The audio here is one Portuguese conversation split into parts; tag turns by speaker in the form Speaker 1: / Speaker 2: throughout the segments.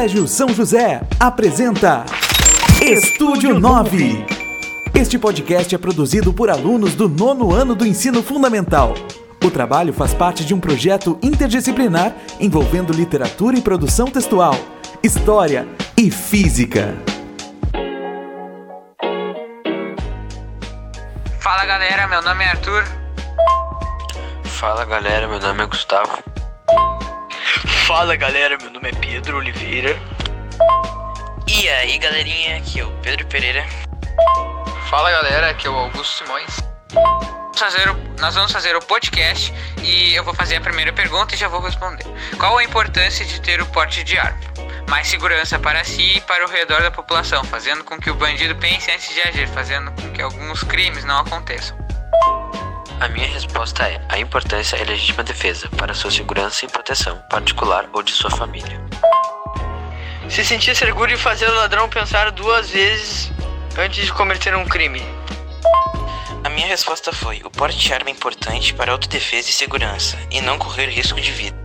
Speaker 1: Colégio São José apresenta Estúdio 9. Este podcast é produzido por alunos do nono ano do ensino fundamental. O trabalho faz parte de um projeto interdisciplinar envolvendo literatura e produção textual, história e física.
Speaker 2: Fala galera, meu nome é Arthur.
Speaker 3: Fala galera, meu nome é Gustavo.
Speaker 4: Fala galera, meu nome é Pedro Oliveira.
Speaker 5: E aí galerinha, aqui é o Pedro Pereira.
Speaker 6: Fala galera, aqui é o Augusto Simões.
Speaker 2: Fazer o, nós vamos fazer o podcast e eu vou fazer a primeira pergunta e já vou responder. Qual a importância de ter o porte de arma? Mais segurança para si e para o redor da população, fazendo com que o bandido pense antes de agir, fazendo com que alguns crimes não aconteçam.
Speaker 3: A minha resposta é: a importância é legítima defesa para sua segurança e proteção particular ou de sua família.
Speaker 4: Se sentir seguro e fazer o ladrão pensar duas vezes antes de cometer um crime.
Speaker 5: A minha resposta foi: o porte de arma é importante para autodefesa e segurança, e não correr risco de vida.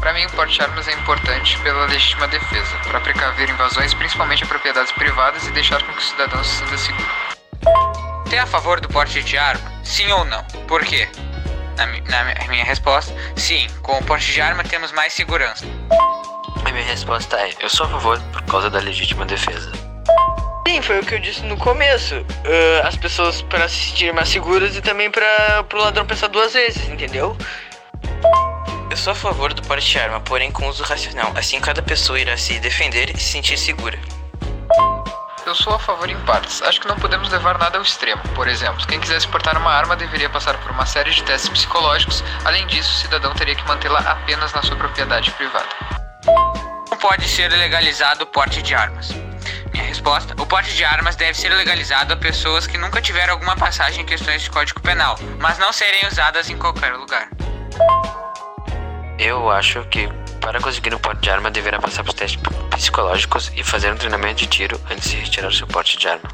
Speaker 6: Para mim, o porte de armas é importante pela legítima defesa, para precaver invasões, principalmente a propriedades privadas, e deixar com que o cidadão se sinta seguro.
Speaker 2: Você é a favor do porte de arma? Sim ou não? Por quê? Na, na mi- minha resposta, sim. Com o porte de arma temos mais segurança.
Speaker 3: A minha resposta é: eu sou a favor por causa da legítima defesa.
Speaker 4: Sim, foi o que eu disse no começo. Ah, as pessoas para se sentirem mais seguras e também para o ladrão pensar duas vezes, entendeu?
Speaker 5: Eu sou a favor do porte de arma, porém com uso racional, assim cada pessoa irá se defender e se sentir segura.
Speaker 6: Eu sou a favor em partes. Acho que não podemos levar nada ao extremo. Por exemplo, quem quisesse portar uma arma deveria passar por uma série de testes psicológicos. Além disso, o cidadão teria que mantê-la apenas na sua propriedade privada.
Speaker 2: Não pode ser legalizado o porte de armas. Minha resposta: o porte de armas deve ser legalizado a pessoas que nunca tiveram alguma passagem em questões de código penal, mas não serem usadas em qualquer lugar.
Speaker 3: Eu acho que para conseguir um porte de arma deverá passar por testes psicológicos e fazer um treinamento de tiro antes de retirar seu porte de arma.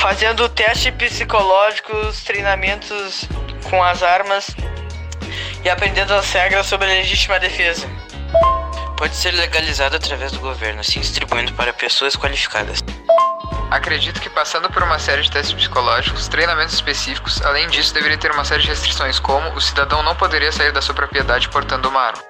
Speaker 4: Fazendo testes psicológicos, treinamentos com as armas e aprendendo as regras sobre a legítima defesa.
Speaker 5: Pode ser legalizado através do governo, assim distribuindo para pessoas qualificadas.
Speaker 6: Acredito que passando por uma série de testes psicológicos, treinamentos específicos, além disso, deveria ter uma série de restrições, como o cidadão não poderia sair da sua propriedade portando uma arma.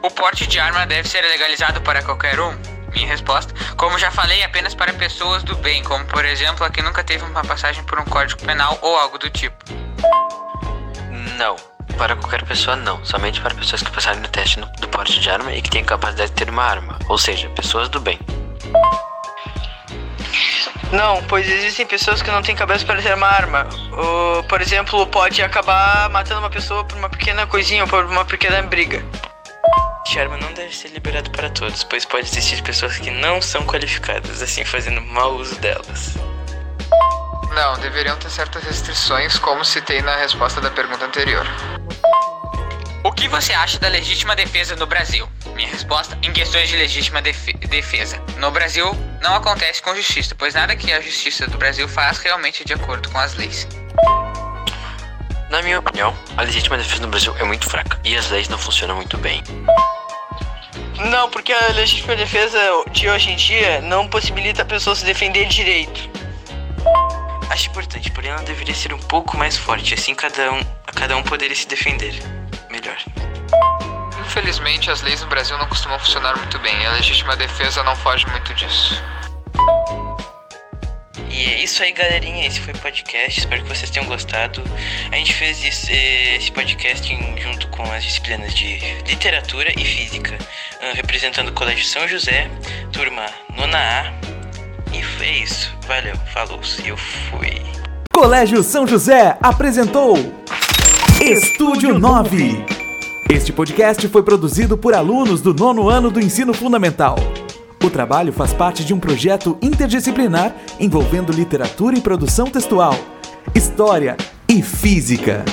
Speaker 2: O porte de arma deve ser legalizado para qualquer um? Minha resposta: como já falei, apenas para pessoas do bem, como por exemplo a que nunca teve uma passagem por um código penal ou algo do tipo.
Speaker 3: Não. Para qualquer pessoa, não. Somente para pessoas que passarem no teste do porte de arma e que tenham capacidade de ter uma arma. Ou seja, pessoas do bem.
Speaker 4: Não, pois existem pessoas que não têm cabeça para ter uma arma. Ou, por exemplo, pode acabar matando uma pessoa por uma pequena coisinha ou por uma pequena briga.
Speaker 5: De arma não deve ser liberado para todos, pois pode existir pessoas que não são qualificadas, assim fazendo mau uso delas.
Speaker 6: Não, deveriam ter certas restrições, como citei na resposta da pergunta anterior.
Speaker 2: O que você acha da legítima defesa no Brasil? Minha resposta: em questões de legítima defe- defesa. No Brasil, não acontece com justiça, pois nada que a justiça do Brasil faz realmente é de acordo com as leis.
Speaker 3: Na minha opinião, a legítima defesa no Brasil é muito fraca e as leis não funcionam muito bem.
Speaker 4: Não, porque a legítima defesa de hoje em dia não possibilita a pessoa se defender direito.
Speaker 5: Acho importante, porém ela deveria ser um pouco mais forte, assim cada um, cada um poderia se defender melhor.
Speaker 6: Infelizmente, as leis no Brasil não costumam funcionar muito bem e a legítima defesa não foge muito disso.
Speaker 5: E é isso aí, galerinha. Esse foi o podcast. Espero que vocês tenham gostado. A gente fez esse, esse podcast junto com as disciplinas de literatura e física, ah, representando o Colégio São José, turma nona A. E é isso. Valeu, falou. Eu fui.
Speaker 1: Colégio São José apresentou Estúdio 9. Este podcast foi produzido por alunos do nono ano do ensino fundamental. O trabalho faz parte de um projeto interdisciplinar envolvendo literatura e produção textual, história e física.